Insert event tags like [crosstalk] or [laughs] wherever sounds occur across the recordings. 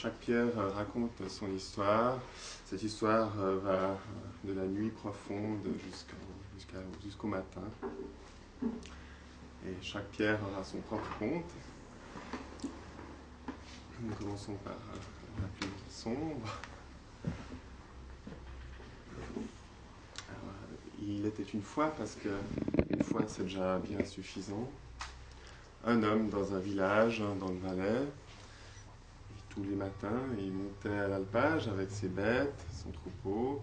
Chaque pierre euh, raconte son histoire. Cette histoire euh, va euh, de la nuit profonde jusqu'au matin. Et chaque pierre aura son propre conte. Nous commençons par la plus sombre. il était une fois, parce que une fois c'est déjà bien suffisant, un homme dans un village, dans le Valais, les matins, il montait à l'alpage avec ses bêtes, son troupeau,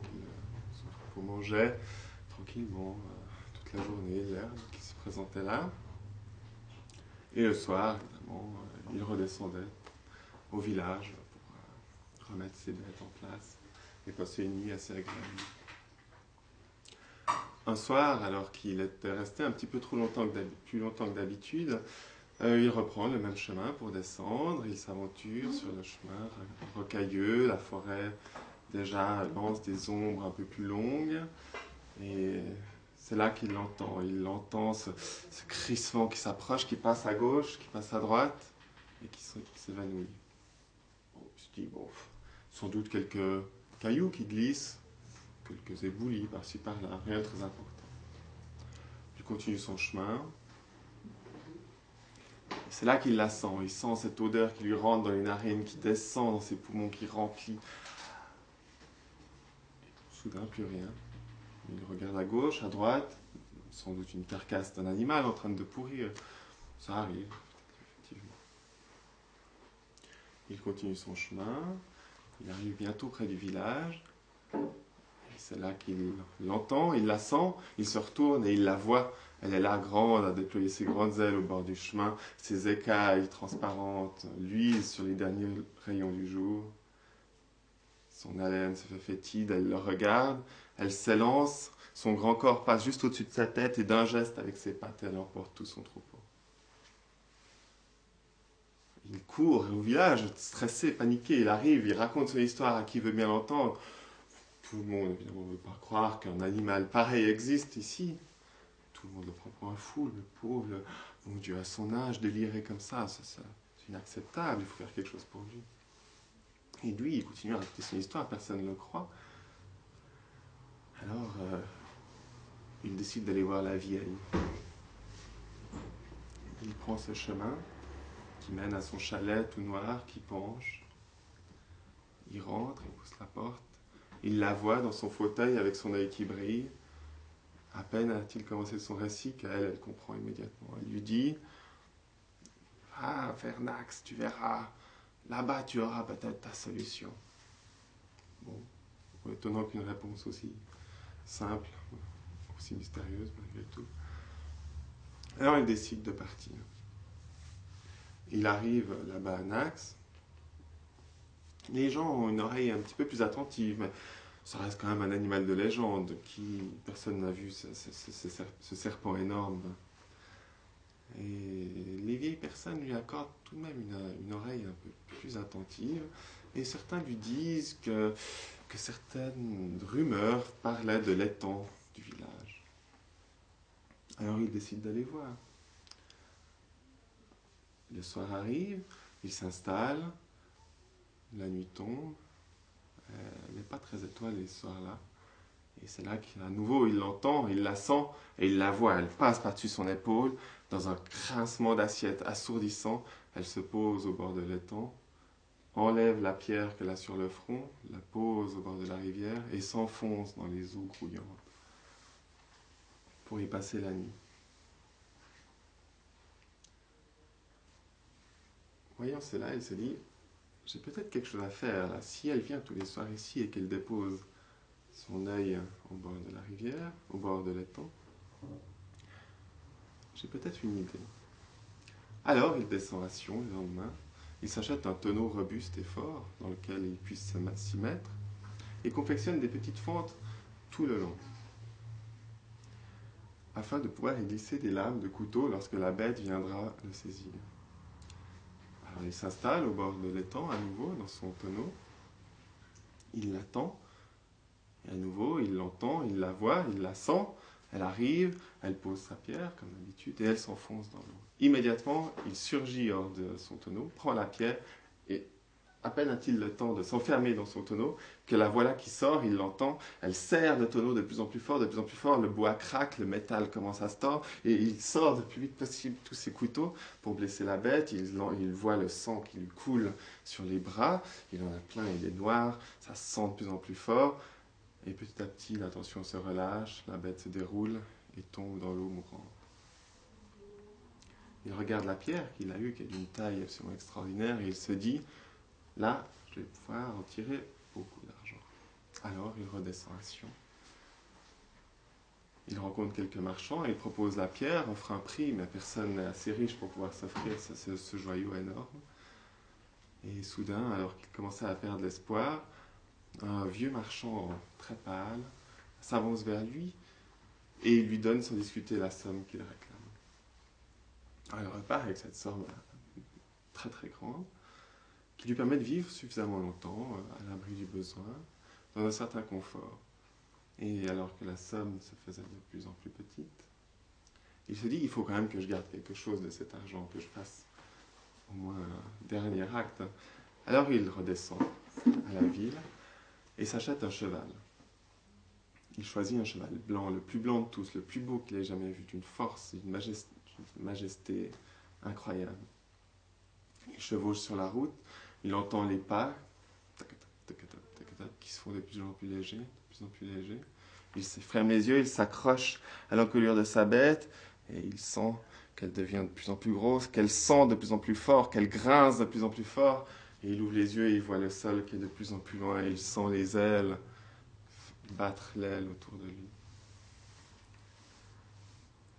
son troupeau mangeait tranquillement euh, toute la journée l'herbe qui se présentait là. Et le soir, évidemment, euh, il redescendait au village pour euh, remettre ses bêtes en place et passer une nuit assez agréable. Un soir, alors qu'il était resté un petit peu trop longtemps que plus longtemps que d'habitude, euh, il reprend le même chemin pour descendre, il s'aventure sur le chemin rocailleux, la forêt déjà lance des ombres un peu plus longues, et c'est là qu'il l'entend. Il entend ce, crissement qui s'approche, qui passe à gauche, qui passe à droite, et qui s'évanouit. il se dit, bon, sans doute quelques cailloux qui glissent, quelques éboulis par-ci par-là, rien de très important. Il continue son chemin, c'est là qu'il la sent. Il sent cette odeur qui lui rentre dans les narines, qui descend dans ses poumons, qui remplit. Soudain, plus rien. Il regarde à gauche, à droite, sans doute une carcasse d'un animal en train de pourrir. Ça arrive, effectivement. Il continue son chemin. Il arrive bientôt près du village. C'est là qu'il l'entend, il la sent, il se retourne et il la voit elle est là, grande, à déployer ses grandes ailes au bord du chemin, ses écailles transparentes luisent sur les derniers rayons du jour. Son haleine se fait fétide, elle le regarde, elle s'élance, son grand corps passe juste au-dessus de sa tête et d'un geste avec ses pattes, elle emporte tout son troupeau. Il court au village, stressé, paniqué, il arrive, il raconte son histoire à qui veut bien l'entendre. Tout le monde, évidemment, ne veut pas croire qu'un animal pareil existe ici le monde le prend pour un fou, le pauvre, mon Dieu, à son âge, délirer comme ça, ça, c'est inacceptable, il faut faire quelque chose pour lui. Et lui, il continue à raconter son histoire, personne ne le croit. Alors, euh, il décide d'aller voir la vieille. Il prend ce chemin qui mène à son chalet tout noir, qui penche. Il rentre, il pousse la porte. Il la voit dans son fauteuil avec son œil qui brille. À peine a-t-il commencé son récit qu'elle, elle comprend immédiatement. Elle lui dit Ah, Vernax, tu verras, là-bas tu auras peut-être ta solution. Bon, étonnant qu'une réponse aussi simple, aussi mystérieuse malgré tout. Alors il décide de partir. Il arrive là-bas à Nax. Les gens ont une oreille un petit peu plus attentive, ça reste quand même un animal de légende. Qui, personne n'a vu ce, serpent énorme. Et les vieilles personnes lui accordent tout de même une, oreille un peu plus attentive. Et certains lui disent que, que certaines rumeurs parlaient de l'étang du village. Alors il décide d'aller voir. Le soir arrive, il s'installe, la nuit tombe, elle n'est pas très étoilée ce soir-là. Et c'est là qu'à nouveau il l'entend, il la sent et il la voit. Elle passe par-dessus son épaule dans un grincement d'assiette assourdissant. Elle se pose au bord de l'étang, enlève la pierre qu'elle a sur le front, la pose au bord de la rivière et s'enfonce dans les eaux grouillantes pour y passer la nuit. Voyant cela, elle se dit j'ai peut-être quelque chose à faire. Si elle vient tous les soirs ici et qu'elle dépose son œil au bord de la rivière, au bord de l'étang, j'ai peut-être une idée. Alors il descend à Sion le lendemain, il s'achète un tonneau robuste et fort dans lequel il puisse s'y mettre et confectionne des petites fentes tout le long afin de pouvoir y glisser des lames de couteau lorsque la bête viendra le saisir il s'installe au bord de l'étang à nouveau dans son tonneau. Il l'attend. Et à nouveau, il l'entend, il la voit, il la sent. Elle arrive, elle pose sa pierre comme d'habitude et elle s'enfonce dans l'eau. Immédiatement, il surgit hors de son tonneau, prend la pierre et à peine a-t-il le temps de s'enfermer dans son tonneau que la voilà qui sort, il l'entend, elle serre le tonneau de plus en plus fort, de plus en plus fort, le bois craque, le métal commence à se tordre, et il sort le plus vite possible tous ses couteaux pour blesser la bête, il, voit le sang qui lui coule sur les bras, il en a plein, il est noir, ça sent de plus en plus fort, et petit à petit la tension se relâche, la bête se déroule et tombe dans l'eau mourante. Il regarde la pierre qu'il a eue, qui est d'une taille absolument extraordinaire, et il se dit, Là, je vais pouvoir en tirer beaucoup d'argent. Alors, il redescend à Sion. Il rencontre quelques marchands et il propose la pierre, offre un prix, mais personne n'est assez riche pour pouvoir s'offrir ce, joyau énorme. Et soudain, alors qu'il commençait à perdre l'espoir, un vieux marchand très pâle s'avance vers lui et lui donne sans discuter la somme qu'il réclame. Alors il repart avec cette somme très très grande qui lui permet de vivre suffisamment longtemps euh, à l'abri du besoin, dans un certain confort. Et alors que la somme se faisait de plus en plus petite, il se dit, il faut quand même que je garde quelque chose de cet argent, que je fasse au moins un dernier acte. Alors il redescend à la ville et s'achète un cheval. Il choisit un cheval blanc, le plus blanc de tous, le plus beau qu'il ait jamais vu, d'une force, d'une majesté, majesté incroyable. Il chevauche sur la route il entend les pas qui se font de plus en plus légers, de plus en plus légers. Il ferme les yeux, il s'accroche à l'encolure de sa bête et il sent qu'elle devient de plus en plus grosse, qu'elle sent de plus en plus fort, qu'elle grince de plus en plus fort. Et il ouvre les yeux et il voit le sol qui est de plus en plus loin et il sent les ailes battre l'aile autour de lui.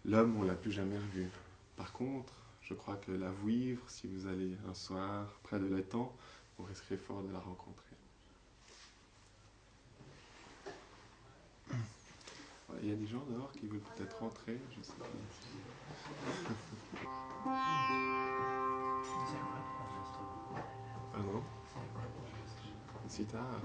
L'homme, on l'a plus jamais revu. Par contre, je crois que la vouivre, si vous allez un soir près de l'étang, vous risquerez fort de la rencontrer. Il y a des gens dehors qui veulent peut-être rentrer, je sais pas. Pardon Si tard.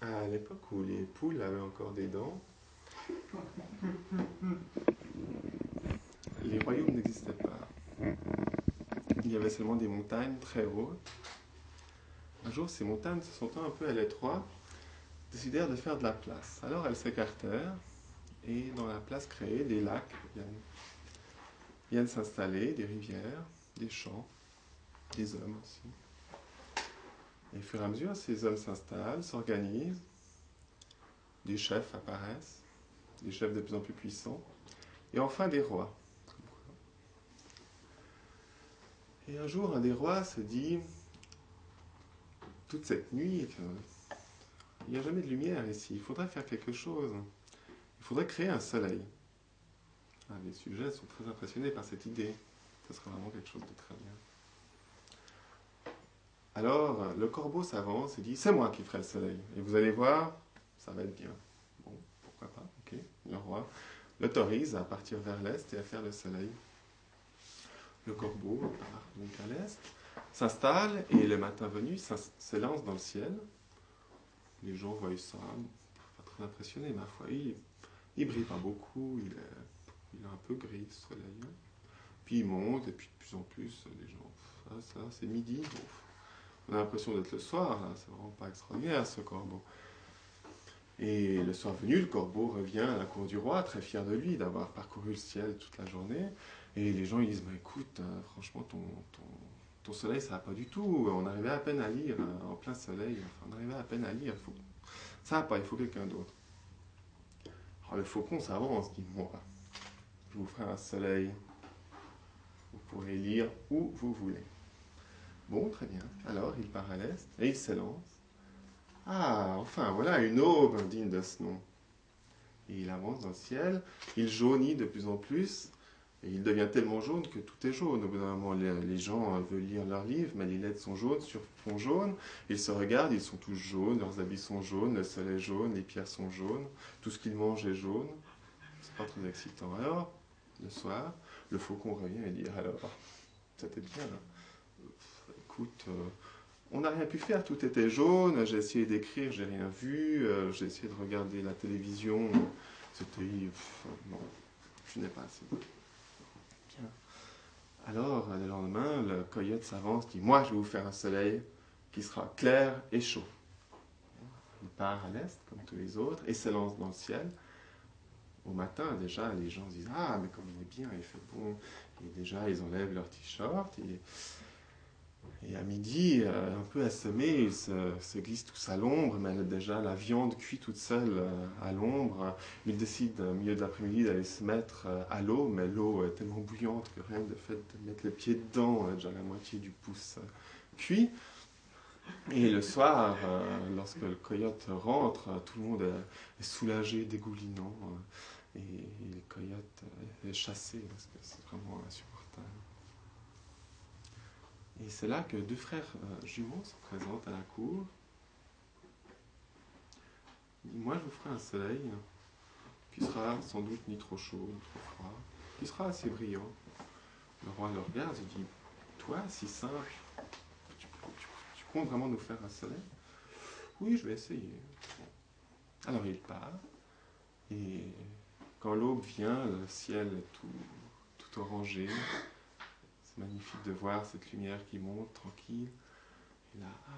À l'époque où les poules avaient encore des dents, les royaumes n'existaient pas. Il y avait seulement des montagnes très hautes. Un jour, ces montagnes se sentant un peu à l'étroit, décidèrent de faire de la place. Alors elles s'écartèrent et dans la place créée, des lacs viennent, s'installer, des rivières, des champs, des hommes aussi. Et au fur et à mesure, ces hommes s'installent, s'organisent, des chefs apparaissent, des chefs de plus en plus puissants, et enfin des rois. Et un jour, un des rois se dit, toute cette nuit, il n'y a jamais de lumière ici, il faudrait faire quelque chose. Il faudrait créer un soleil. Ah, les sujets sont très impressionnés par cette idée. Ce serait vraiment quelque chose de très bien. Alors le corbeau s'avance et dit C'est moi qui ferai le soleil. Et vous allez voir, ça va être bien. Bon, pourquoi pas, ok. Le roi l'autorise à partir vers l'est et à faire le soleil. Le corbeau part donc à l'est, s'installe et le matin venu s'élance dans le ciel. Les gens voient ça, pas très impressionnés, ma foi. Il, il brille pas beaucoup, il est, il un peu gris ce soleil. Puis il monte et puis de plus en plus, les gens, ça, ça, c'est midi. On a l'impression d'être le soir, c'est vraiment pas extraordinaire ce corbeau. Et le soir venu, le corbeau revient à la cour du roi, très fier de lui d'avoir parcouru le ciel toute la journée. Et les gens ils disent bah, écoute, euh, franchement, ton, ton, soleil, ça va pas du tout. On arrivait à peine à lire euh, en plein soleil. Enfin, on arrivait à peine à lire. Faut... Ça va pas, il faut quelqu'un d'autre. Alors le faucon s'avance, dit moi, je vous ferai un soleil. Vous pourrez lire où vous voulez. Bon, très bien. Alors, il part à l'est et il s'élance. Ah, enfin, voilà une aube digne de ce nom. Et il avance dans le ciel, il jaunit de plus en plus, et il devient tellement jaune que tout est jaune. Au bout d'un moment, les, gens veulent lire leurs livres, mais les lettres sont jaunes sur fond jaune. Ils se regardent, ils sont tous jaunes, leurs habits sont jaunes, le sol est jaune, les pierres sont jaunes, tout ce qu'ils mangent est jaune. C'est pas très excitant. Alors, le soir, le faucon revient et dit Alors, c'était bien. Hein? Euh, on n'a rien pu faire, tout était jaune, j'ai essayé d'écrire, j'ai rien vu, euh, j'ai essayé de regarder la télévision, c'était... non, je n'ai pas assez. Alors, le lendemain, le coyote s'avance, dit, moi je vais vous faire un soleil qui sera clair et chaud. Il part à l'est, comme tous les autres, et s'élance dans le ciel. Au matin, déjà, les gens disent, ah, mais comme il est bien, il fait bon. Et déjà, ils enlèvent leur t-shirt, et à midi, euh, un peu assommé, il se, glisse tous à l'ombre, mais déjà la viande cuit toute seule euh, à l'ombre. Il décide, au milieu de l'après-midi, d'aller se mettre euh, à l'eau, mais l'eau est tellement bouillante que rien que le fait de mettre les pieds dedans, on a déjà la moitié du pouce cuit. Et le soir, lorsque le coyote rentre, tout le monde est, soulagé, dégoulinant, et, le coyote est chassé, parce que c'est vraiment insupportable. Et c'est là que deux frères euh, jumeaux se présentent à la cour. Moi, je vous ferai un soleil qui sera sans doute ni trop chaud, ni trop froid, qui sera assez brillant. Le roi le regarde et dit Toi, si simple, tu, comptes vraiment nous faire un soleil Oui, je vais essayer. Alors il part, et quand l'aube vient, le ciel est tout orangé, magnifique de voir cette lumière qui monte tranquille. Et là, ah,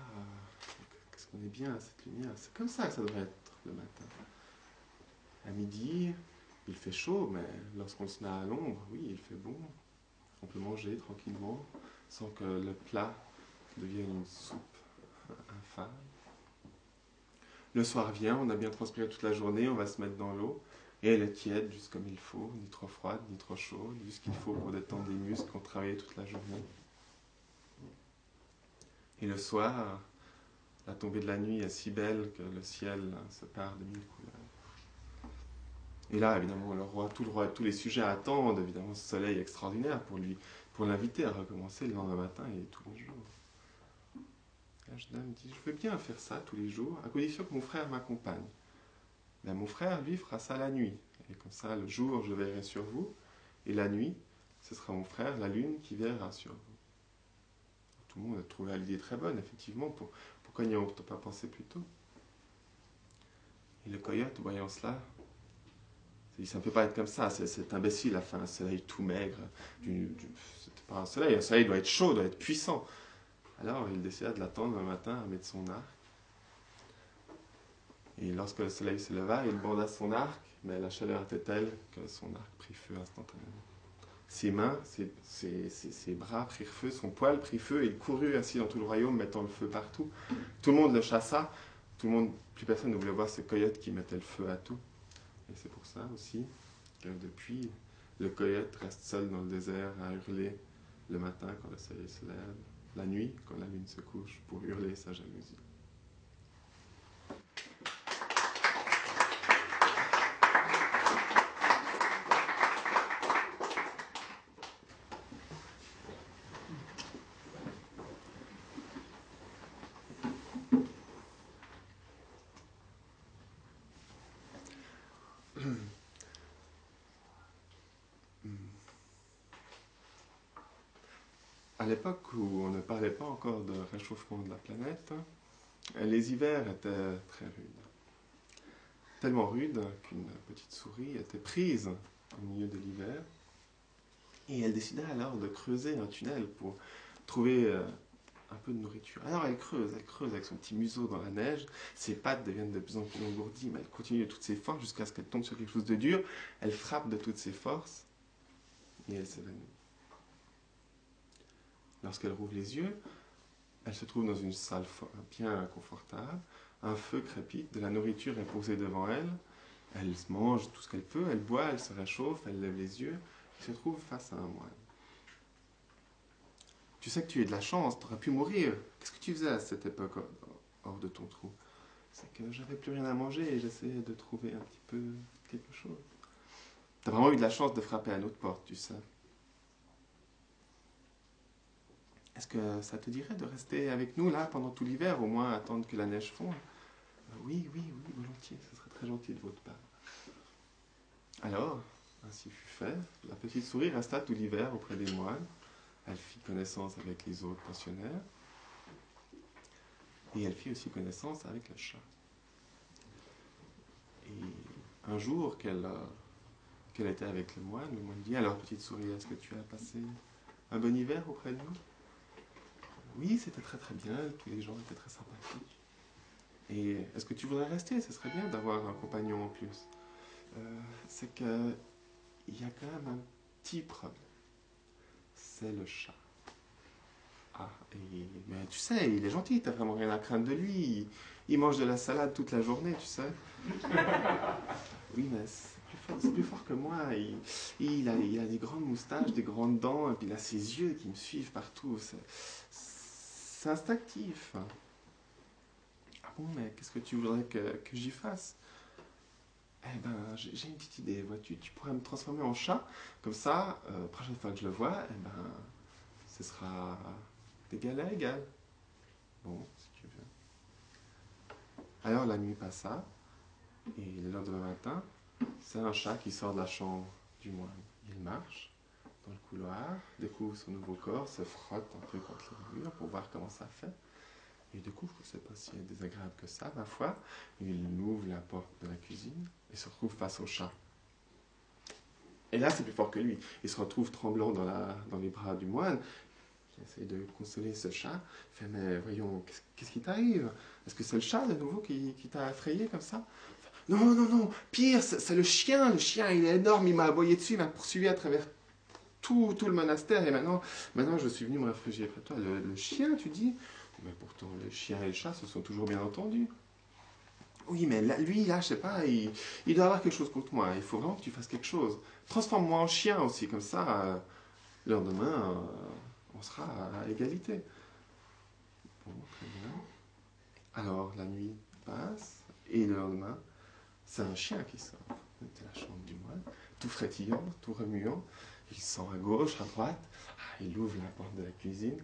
qu'est-ce qu'on est bien à cette lumière. C'est comme ça que ça devrait être le matin. À midi, il fait chaud, mais lorsqu'on se met à l'ombre, oui, il fait bon. On peut manger tranquillement sans que le plat devienne une soupe infâme. Le soir vient, on a bien transpiré toute la journée, on va se mettre dans l'eau. Et elle est tiède, juste comme il faut, ni trop froide, ni trop chaude, juste qu'il faut pour détendre les muscles qu'on travaillé toute la journée. Et le soir, la tombée de la nuit est si belle que le ciel se part de mille couleurs. Et là, évidemment, le roi, tout le roi, tous les sujets attendent évidemment ce soleil extraordinaire pour lui, pour l'inviter à recommencer le lendemain matin et tous les jours. La dit, je veux bien faire ça tous les jours, à condition que mon frère m'accompagne. Ben, mon frère, lui, fera ça la nuit. Et comme ça, le jour, je veillerai sur vous. Et la nuit, ce sera mon frère, la lune, qui veillera sur vous. Tout le monde a trouvé l'idée très bonne, effectivement. Pour, pourquoi n'y a pas pensé plus tôt Et le coyote, voyant cela, il dit, ça ne peut pas être comme ça, c'est imbécile, fait un soleil tout maigre. C'était pas un soleil, un soleil doit être chaud, doit être puissant. Alors il décida de l'attendre un matin à mettre son arc et lorsque le soleil se leva, il borda son arc, mais la chaleur était telle que son arc prit feu instantanément. Ses mains, ses, ses, bras prirent feu, son poil prit feu, et il courut ainsi dans tout le royaume, mettant le feu partout. Tout le monde le chassa, tout le monde, plus personne ne voulait voir ce coyote qui mettait le feu à tout. Et c'est pour ça aussi que depuis, le coyote reste seul dans le désert à hurler le matin quand le soleil se lève, la nuit quand la lune se couche, pour hurler sa jalousie. à l'époque où on ne parlait pas de réchauffement de la planète, les hivers étaient très rudes. Tellement rudes qu'une petite souris était prise au milieu de l'hiver et elle décida alors de creuser un tunnel pour trouver euh, un peu de nourriture. Alors elle creuse, elle creuse avec son petit museau dans la neige, ses pattes deviennent de plus en plus engourdies, mais elle continue de toutes ses forces jusqu'à ce qu'elle tombe sur quelque chose de dur, elle frappe de toutes ses forces, et elle s'évanouit. Lorsqu'elle rouvre les yeux, elle se trouve dans une salle bien confortable, un feu crépite, de la nourriture est posée devant elle, elle mange tout ce qu'elle peut, elle boit, elle se réchauffe, elle lève les yeux, et se trouve face à un moine. Tu sais que tu es de la chance, tu aurais pu mourir. Qu'est-ce que tu faisais à cette époque hors de ton trou? C'est que j'avais plus rien à manger et j'essayais de trouver un petit peu quelque chose. Tu as vraiment eu de la chance de frapper à notre porte, tu sais. Est-ce que ça te dirait de rester avec nous là pendant tout l'hiver, au moins attendre que la neige fonde? Euh, Oui, oui, oui, volontiers, ce serait très gentil de votre part. Alors, ainsi fut fait. La petite souris resta tout l'hiver auprès des moines. Elle fit connaissance avec les autres pensionnaires. Et elle fit aussi connaissance avec le chat. Et un jour qu'elle qu'elle était avec le moine, le moine dit Alors, petite souris, est-ce que tu as passé un bon hiver auprès de nous? Oui, c'était très très bien, tous les gens étaient très sympathiques. Et est-ce que tu voudrais rester? Ce serait bien d'avoir un compagnon en plus. Euh, c'est qu'il y a quand même un petit problème c'est le chat. Ah, mais tu sais, il est gentil, t'as vraiment rien à craindre de lui. Il, mange de la salade toute la journée, tu sais. [laughs] Oui, mais c'est plus, fort, que moi. Il, a, il a des grandes moustaches, des grandes dents, et puis il a ses yeux qui me suivent partout. C'est instinctif. Ah bon, mais qu'est-ce que tu voudrais que, que j'y fasse? Eh ben, j'ai une petite idée, vois-tu, tu pourrais me transformer en chat, comme ça, euh, prochaine fois que je le vois, eh ben, ce sera d'égal à égal. Bon, si tu veux. Alors la nuit passa, et le lendemain matin, c'est un chat qui sort de la chambre du moine. Il marche le couloir, découvre son nouveau corps, se frotte un peu contre le mur pour voir comment ça fait et découvre que c'est pas si désagréable que ça, ma foi. Il ouvre la porte de la cuisine et se retrouve face au chat. Et là, c'est plus fort que lui. Il se retrouve tremblant dans, les bras du moine, qui essaie de consoler ce chat. Il fait Mais voyons, qu'est-ce qui t'arrive? Est-ce que c'est le chat de nouveau qui, t'a effrayé comme ça? Non, non, non, pire, c'est le chien. Le chien, il est énorme, il m'a aboyé dessus, il m'a poursuivi à travers tout, tout, le monastère. Et maintenant, maintenant, je suis venu me réfugier près de toi. le chien, tu dis? Mais pourtant, les chiens et le chat se sont toujours bien entendus. Oui, mais lui, là, je sais pas, il, doit avoir quelque chose contre moi. Il faut vraiment que tu fasses quelque chose. Transforme-moi en chien aussi, comme ça, euh, le lendemain, euh, on sera à égalité. Bon, très bien. Alors, la nuit passe, et le lendemain, c'est un chien qui sort de la chambre du moine, tout frétillant, tout remuant. Il sent à gauche, à droite. Ah, il ouvre la porte de la cuisine.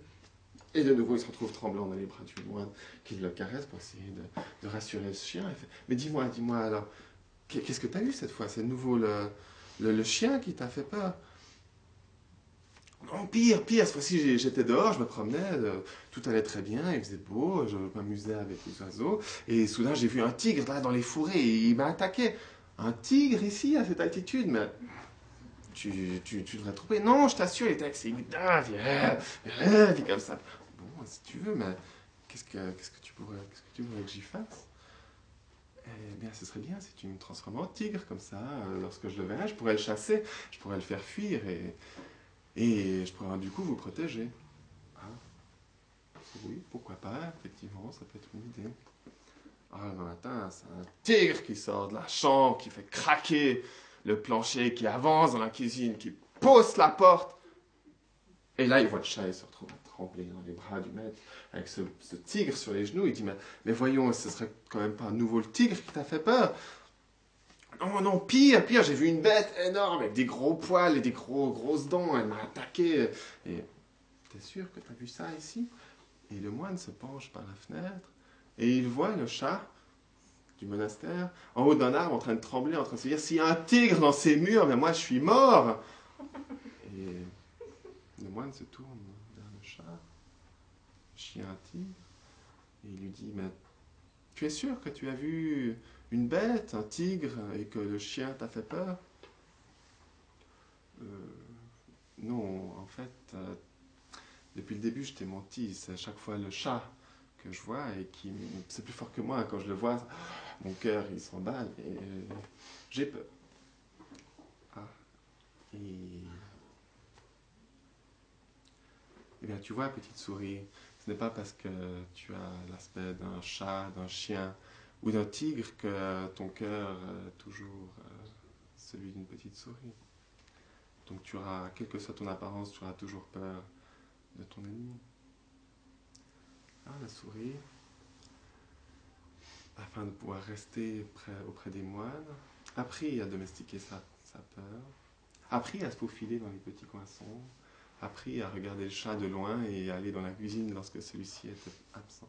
Et de nouveau, il se retrouve tremblant dans les bras du moine qui le caresse pour essayer de, rassurer le chien. mais dis-moi, dis-moi alors, qu'est-ce que tu as eu cette fois? C'est de nouveau le, le, chien qui t'a fait peur? Non, pire, pire, cette fois-ci j'étais dehors, je me promenais, euh, tout allait très bien, il faisait beau, je m'amusais avec les oiseaux, et soudain j'ai vu un tigre là dans les fourrés, et il m'a attaqué. Un tigre ici, à cette altitude, mais tu, tu, devrais trouver. Non, je t'assure, il était avec ses viens, viens, comme ça si tu veux, mais qu'est-ce que, que tu que tu voudrais que j'y fasse? Eh bien, ce serait bien si tu me transformes en tigre, comme ça, euh, lorsque je le verrai, je pourrais le chasser, je pourrais le faire fuir, et, et je pourrais du coup vous protéger. Ah. Oui, pourquoi pas, effectivement, ça peut être une idée. Ah, le matin, c'est un tigre qui sort de la chambre, qui fait craquer le plancher, qui avance dans la cuisine, qui pousse la porte. Et là, il voit le chat, il se retrouve trembler dans les bras du maître, avec ce, tigre sur les genoux. Il dit, mais, mais voyons, ce serait quand même pas à nouveau le tigre qui t'a fait peur? Non, non, pire, pire, j'ai vu une bête énorme avec des gros poils et des gros, grosses dents, elle m'a attaqué. Et t'es sûr que t'as vu ça ici? Et le moine se penche par la fenêtre et il voit le chat du monastère en haut d'un arbre en train de trembler, en train de se dire s'il y a un tigre dans ces murs, mais moi je suis mort. Et le moine se tourne chien tigre, et il lui dit, mais tu es sûr que tu as vu une bête, un tigre, et que le chien t'a fait peur? Euh, Non, en fait, euh, Depuis le début, je t'ai menti. C'est à chaque fois le chat que je vois et qui. C'est plus fort que moi. Quand je le vois, mon cœur, il s'emballe et j'ai peur. Ah. Et. Eh bien, tu vois, petite souris, ce n'est pas parce que tu as l'aspect d'un chat, d'un chien ou d'un tigre que ton cœur est toujours euh, celui d'une petite souris. Donc tu auras, quelle que soit ton apparence, tu auras toujours peur de ton ennemi. Ah, la souris, afin de pouvoir rester auprès des moines, appris à domestiquer sa, peur, appris à se faufiler dans les petits coins appris à regarder le chat de loin et à aller dans la cuisine lorsque celui-ci était absent.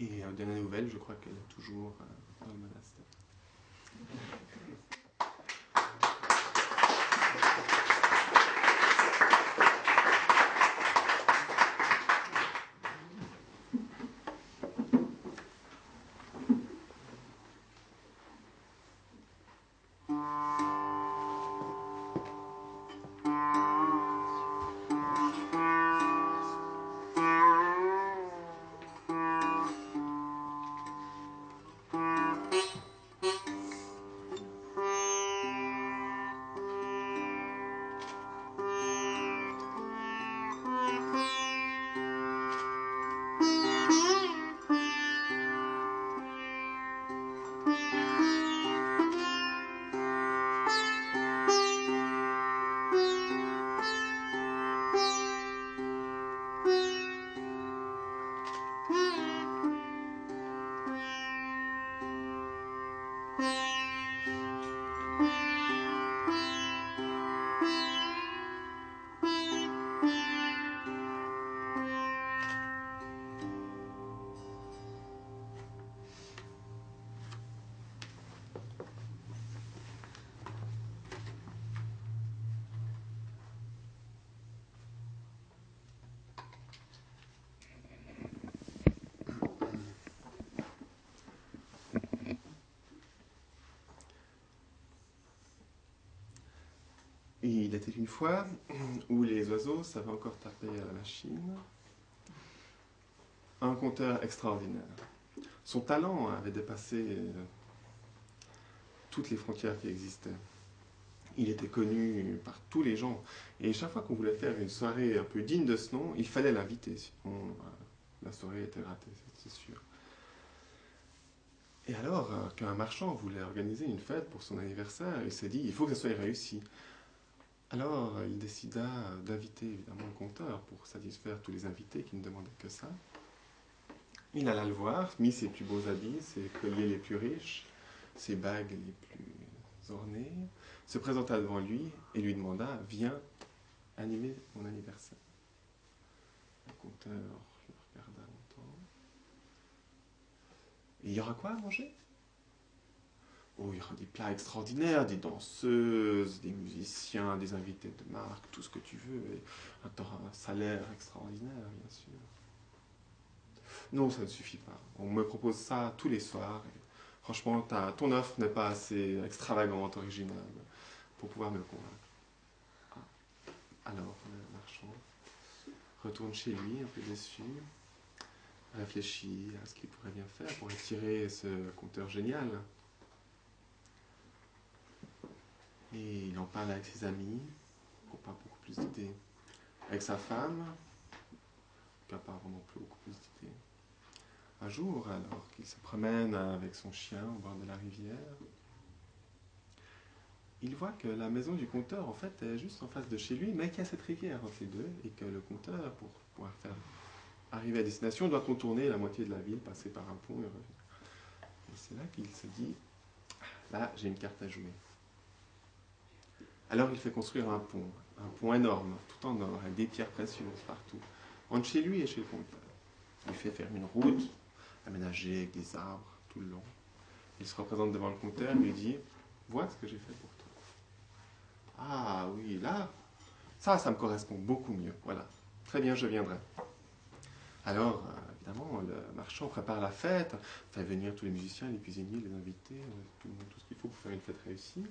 Et euh, dernière nouvelle, je crois qu'elle est toujours euh, dans le monastère. Il était une fois où les oiseaux savaient encore taper à la machine. Un conteur extraordinaire. Son talent avait dépassé euh, toutes les frontières qui existaient. Il était connu par tous les gens. Et chaque fois qu'on voulait faire une soirée un peu digne de ce nom, il fallait l'inviter. Sinon, euh, la soirée était ratée, c'est sûr. Et alors euh, qu'un marchand voulait organiser une fête pour son anniversaire, il s'est dit, il faut que ça soit réussi. Alors, il décida d'inviter évidemment le compteur pour satisfaire tous les invités qui ne demandaient que ça. Il alla le voir, mit ses plus beaux habits, ses colliers les plus riches, ses bagues les plus ornées, se présenta devant lui et lui demanda Viens animer mon anniversaire. Le compteur le regarda longtemps. Il y aura quoi à manger? Oh, il y aura des plats extraordinaires, des danseuses, des musiciens, des invités de marque, tout ce que tu veux. Et un salaire extraordinaire, bien sûr. Non, ça ne suffit pas. On me propose ça tous les soirs. Franchement, ton offre n'est pas assez extravagante, originale, pour pouvoir me convaincre. Ah. Alors, le marchand retourne chez lui, un peu déçu, réfléchit à ce qu'il pourrait bien faire pour attirer ce compteur génial. Et il en parle avec ses amis, n'ont pas beaucoup plus d'idées. Avec sa femme, qui n'a pas vraiment plus beaucoup plus d'idées. Un jour, alors qu'il se promène avec son chien au bord de la rivière, il voit que la maison du compteur, en fait, est juste en face de chez lui, mais qu'il y a cette rivière entre les deux, et que le compteur, pour pouvoir faire arriver à destination, doit contourner la moitié de la ville, passer par un pont et revenir. Et c'est là qu'il se dit, là, j'ai une carte à jouer. Alors il fait construire un pont, un pont énorme, tout en or, avec des pierres précieuses partout, entre chez lui et chez le compteur. Il fait faire une route aménagée avec des arbres tout le long. Il se représente devant le compteur et lui dit Vois ce que j'ai fait pour toi. Ah oui, là, ça, ça me correspond beaucoup mieux. Voilà, très bien, je viendrai. Alors, euh, évidemment, le marchand prépare la fête, fait venir tous les musiciens, les cuisiniers, les invités, tout, tout ce qu'il faut pour faire une fête réussie.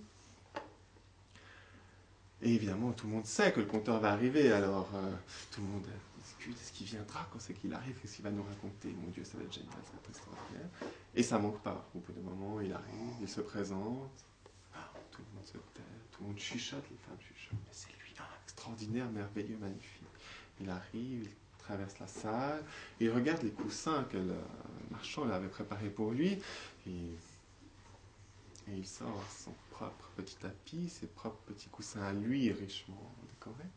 Et évidemment, tout le monde sait que le conteur va arriver, alors euh, tout le monde discute, est-ce qu'il viendra quand c'est qu'il arrive, qu'est-ce qu'il va nous raconter Mon Dieu, ça va être génial, ça va être extraordinaire. Et ça manque pas. Au bout d'un moment, il arrive, il se présente, ah, tout le monde se tait, tout le monde chuchote, les femmes chuchotent, mais c'est lui, ah, extraordinaire, merveilleux, magnifique. Il arrive, il traverse la salle, il regarde les coussins que le marchand avait préparés pour lui, et et il sort son propre petit tapis, ses propres petits coussins à lui, richement décorés.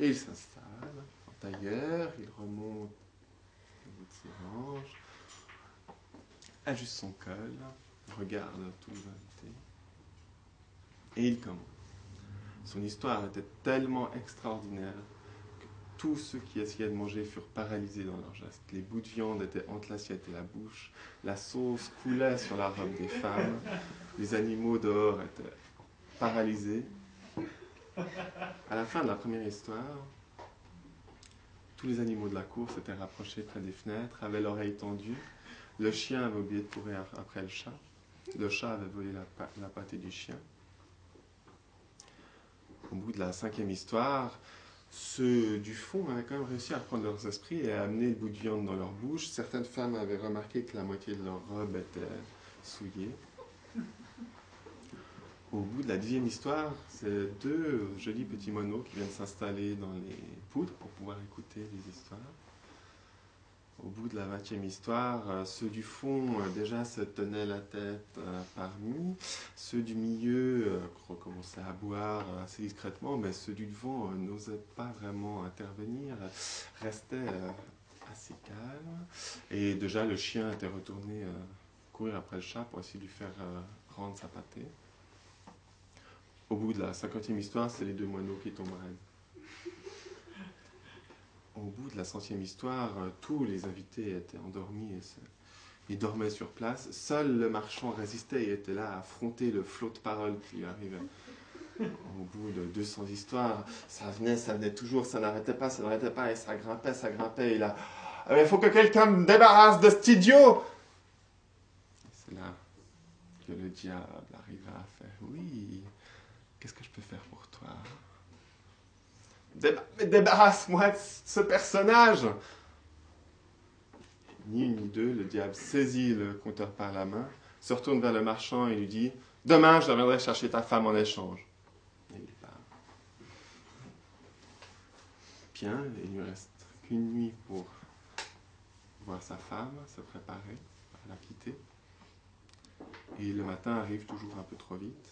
Et il s'installe en tailleur, il remonte au bout de ses manches, ajuste son col, regarde tous les invités. Et il commence. Son histoire était tellement extraordinaire tous ceux qui essayaient de manger furent paralysés dans leurs gestes. Les bouts de viande étaient entre l'assiette et la bouche. La sauce coulait sur la robe des femmes. Les animaux dehors étaient paralysés. À la fin de la première histoire, tous les animaux de la cour s'étaient rapprochés près des fenêtres, avaient l'oreille tendue. Le chien avait oublié de courir après le chat. Le chat avait volé la, la du chien. Au bout de la cinquième histoire, ceux du fond avaient quand même réussi à prendre leurs esprits et à amener le bout de viande dans leur bouche. Certaines femmes avaient remarqué que la moitié de leur robe était souillée. Au bout de la dixième histoire, c'est deux jolis petits monos qui viennent s'installer dans les poudres pour pouvoir écouter les histoires au bout de la vingtième histoire, euh, ceux du fond euh, déjà se tenaient la tête euh, parmi, ceux du milieu recommençaient à boire assez discrètement, mais ceux du devant n'osaient pas vraiment intervenir, restaient assez calmes. Et déjà le chien était retourné courir après le chat pour essayer de lui faire rendre sa pâtée. Au bout de la cinquantième histoire, c'est les deux moineaux qui tombent au bout de la centième histoire, euh, tous les invités étaient endormis et, dormaient sur place. Seul le marchand résistait et était là à affronter le flot de paroles qui lui arrivait. [laughs] Au bout de 200 histoires, ça venait, ça venait toujours, ça n'arrêtait pas, ça n'arrêtait pas, et ça grimpait, ça grimpait, et là, ah, il faut que quelqu'un me débarrasse de cet idiot C'est là que le diable arriva à faire, oui, qu'est-ce que je peux faire pour toi? Débarrasse-moi de ce personnage. Ni une ni deux, le diable saisit le compteur par la main, se retourne vers le marchand et lui dit Demain, je reviendrai chercher ta femme en échange. Et il part. Bien, il ne reste qu'une nuit pour voir sa femme, se préparer à la quitter. Et le matin arrive toujours un peu trop vite.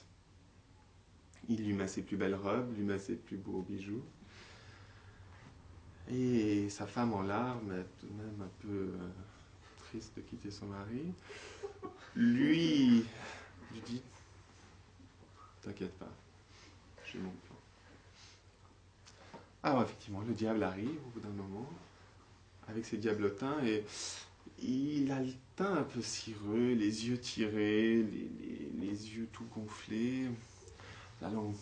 Il lui met ses plus belles robes, lui met ses plus beaux bijoux. Et sa femme en larmes, tout de même un peu euh, triste de quitter son mari, lui lui dit T'inquiète pas, j'ai mon plan. Alors effectivement, le diable arrive au bout d'un moment, avec ses diablotins, et il a le teint un peu cireux, les yeux tirés, les, les yeux tout gonflés, la langue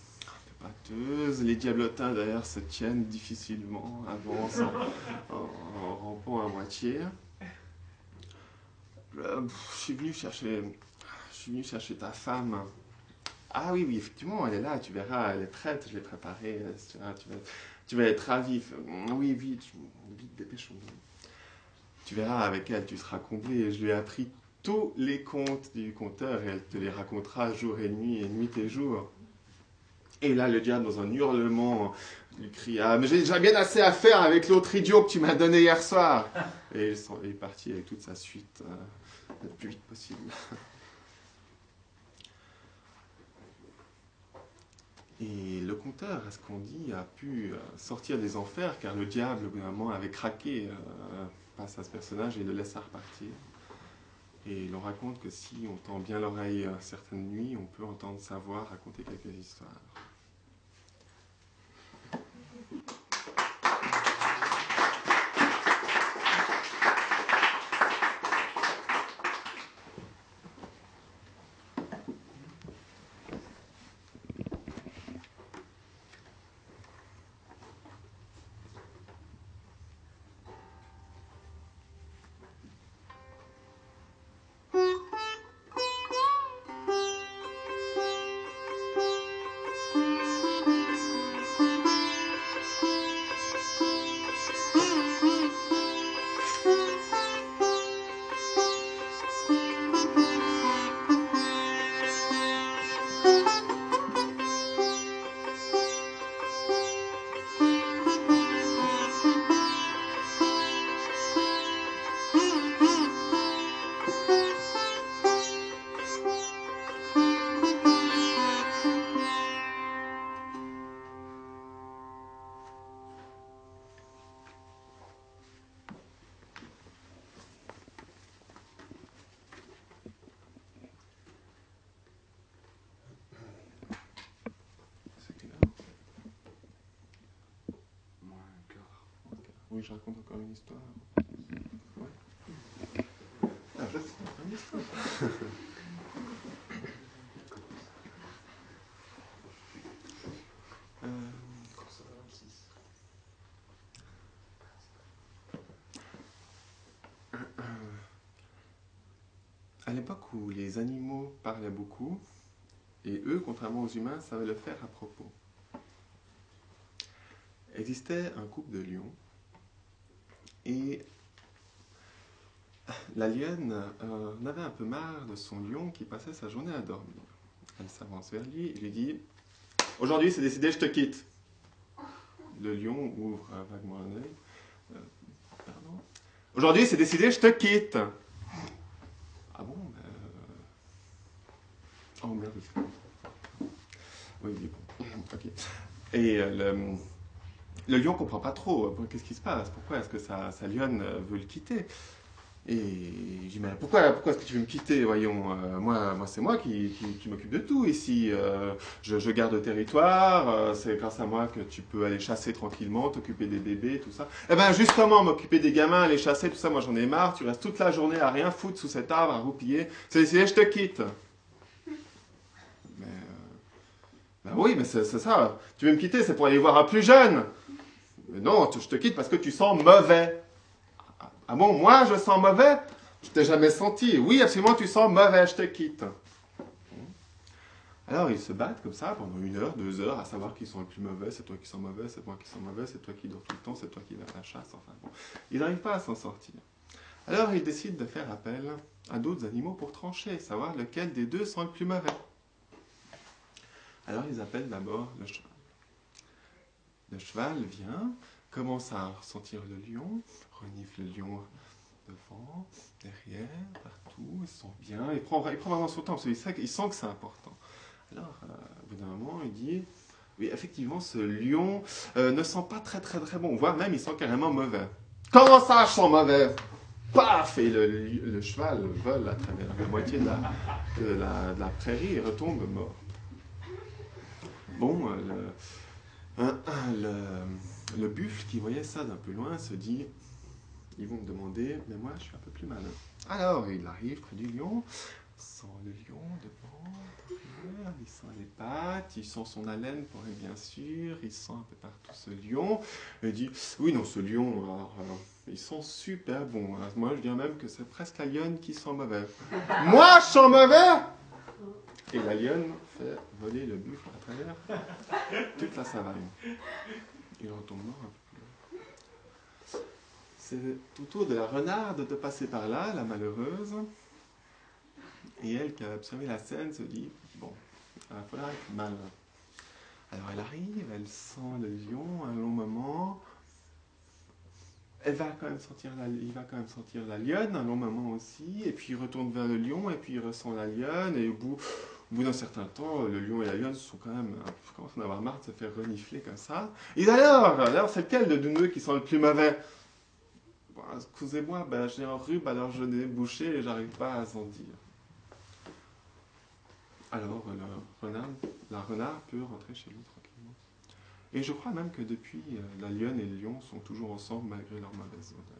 les diablotins d'ailleurs se tiennent difficilement, avancent en, rampant à moitié. Euh, je suis venu chercher, je suis venu chercher ta femme. Ah oui, oui, effectivement, elle est là, tu verras, elle est prête, je l'ai préparée, tu, vas, tu vas être ravi. Oui, vite, vite, dépêchons. Tu verras, avec elle, tu seras comblé. Je lui ai appris tous les contes du conteur et elle te les racontera jour et nuit et nuit et jour. Et là, le diable, dans un hurlement, lui cria ah, Mais j'ai déjà bien assez à faire avec l'autre idiot que tu m'as donné hier soir. Et il est parti avec toute sa suite euh, le plus vite possible. [laughs] Et le conteur, à ce qu'on dit, a pu euh, sortir des enfers car le diable, au bout d'un moment, avait craqué euh, face à ce personnage et le laissa repartir. Et l'on raconte que si on tend bien l'oreille certaines nuits, on peut entendre sa voix raconter quelques histoires. Je raconte encore une histoire. Ouais. Ah, une histoire. Euh, à l'époque où les animaux parlaient beaucoup, et eux, contrairement aux humains, savaient le faire à propos, existait un couple de lions, et la lionne euh, en avait un peu marre de son lion qui passait sa journée à dormir. Elle s'avance vers lui et lui dit Aujourd'hui, c'est décidé, je te quitte. Le lion ouvre vaguement un œil. Euh, Aujourd'hui, c'est décidé, je te quitte. Ah bon ben, euh, Oh merde. Oui, oui, bon. Ok. Et euh, le, le lion comprend pas trop. Qu'est-ce qui se passe? Pourquoi est-ce que sa, sa lionne veut le quitter? Et je dis, mais pourquoi, pourquoi est-ce que tu veux me quitter? Voyons, euh, moi, moi c'est moi qui, m'occupe de tout ici. Euh, je, je, garde le territoire, euh, c'est grâce à moi que tu peux aller chasser tranquillement, t'occuper des bébés, tout ça. Eh bien, justement, m'occuper des gamins, aller chasser, tout ça, moi j'en ai marre. Tu restes toute la journée à rien foutre sous cet arbre, à roupiller. C'est je te quitte. Mais, ben oui, mais c'est ça. Tu veux me quitter, c'est pour aller voir un plus jeune. Mais non, je te quitte parce que tu sens mauvais. Ah bon, moi je sens mauvais? Je t'ai jamais senti. Oui, absolument, tu sens mauvais, je te quitte. Alors ils se battent comme ça pendant une heure, deux heures, à savoir qui sont les plus mauvais, c'est toi qui sens mauvais, c'est moi qui sens mauvais, c'est toi qui dors tout le temps, c'est toi qui vas à la chasse, enfin bon. Ils n'arrivent pas à s'en sortir. Alors ils décident de faire appel à d'autres animaux pour trancher, savoir lequel des deux sont le plus mauvais. Alors ils appellent d'abord le cheval. Le cheval vient, commence à ressentir le lion, renifle le lion devant, derrière, partout, il se sent bien, il prend, il prend vraiment son temps, parce qu'il sent, il sent que c'est important. Alors, euh, au bout d'un moment, il dit, oui, effectivement, ce lion euh, ne sent pas très très très bon, voire même il sent carrément mauvais. Comment ça, je sens mauvais? Paf Et le, cheval vole à travers la moitié de la, la, prairie et retombe mort. Bon, le, le, le buffle qui voyait ça d'un peu loin se dit ils vont me demander, mais moi je suis un peu plus malin. Alors il arrive près du lion, sent le lion devant, il sent les pattes, il sent son haleine pour être bien sûr, il sent un peu partout ce lion, et il dit, oui non ce lion, alors, il sent super bon. Moi je dirais même que c'est presque la lionne qui sent mauvais. moi je sens mauvais? Et la lionne fait voler le buffle à travers toute la savane. Il retombe mort un peu c'est autour de la renarde de passer par là, la malheureuse. Et elle, qui a observé la scène, se dit Bon, il va falloir être malin. Alors elle arrive, elle sent le lion un long moment. Elle va quand même la, il va quand même sentir la lionne un long moment aussi. Et puis il retourne vers le lion et puis il ressent la lionne. Et au bout, au bout d'un certain temps, le lion et la lionne sont quand même. commencent à en avoir marre de se faire renifler comme ça. Et alors, alors c'est lequel de nous qui sent le plus mauvais? Excusez-moi, ben, j'ai un rhume, alors je n'ai bouché et j'arrive pas à s'en dire. Alors, la renard peut rentrer chez lui tranquillement. Et je crois même que depuis, euh, la lionne et le lion sont toujours ensemble malgré leur mauvaise odeur.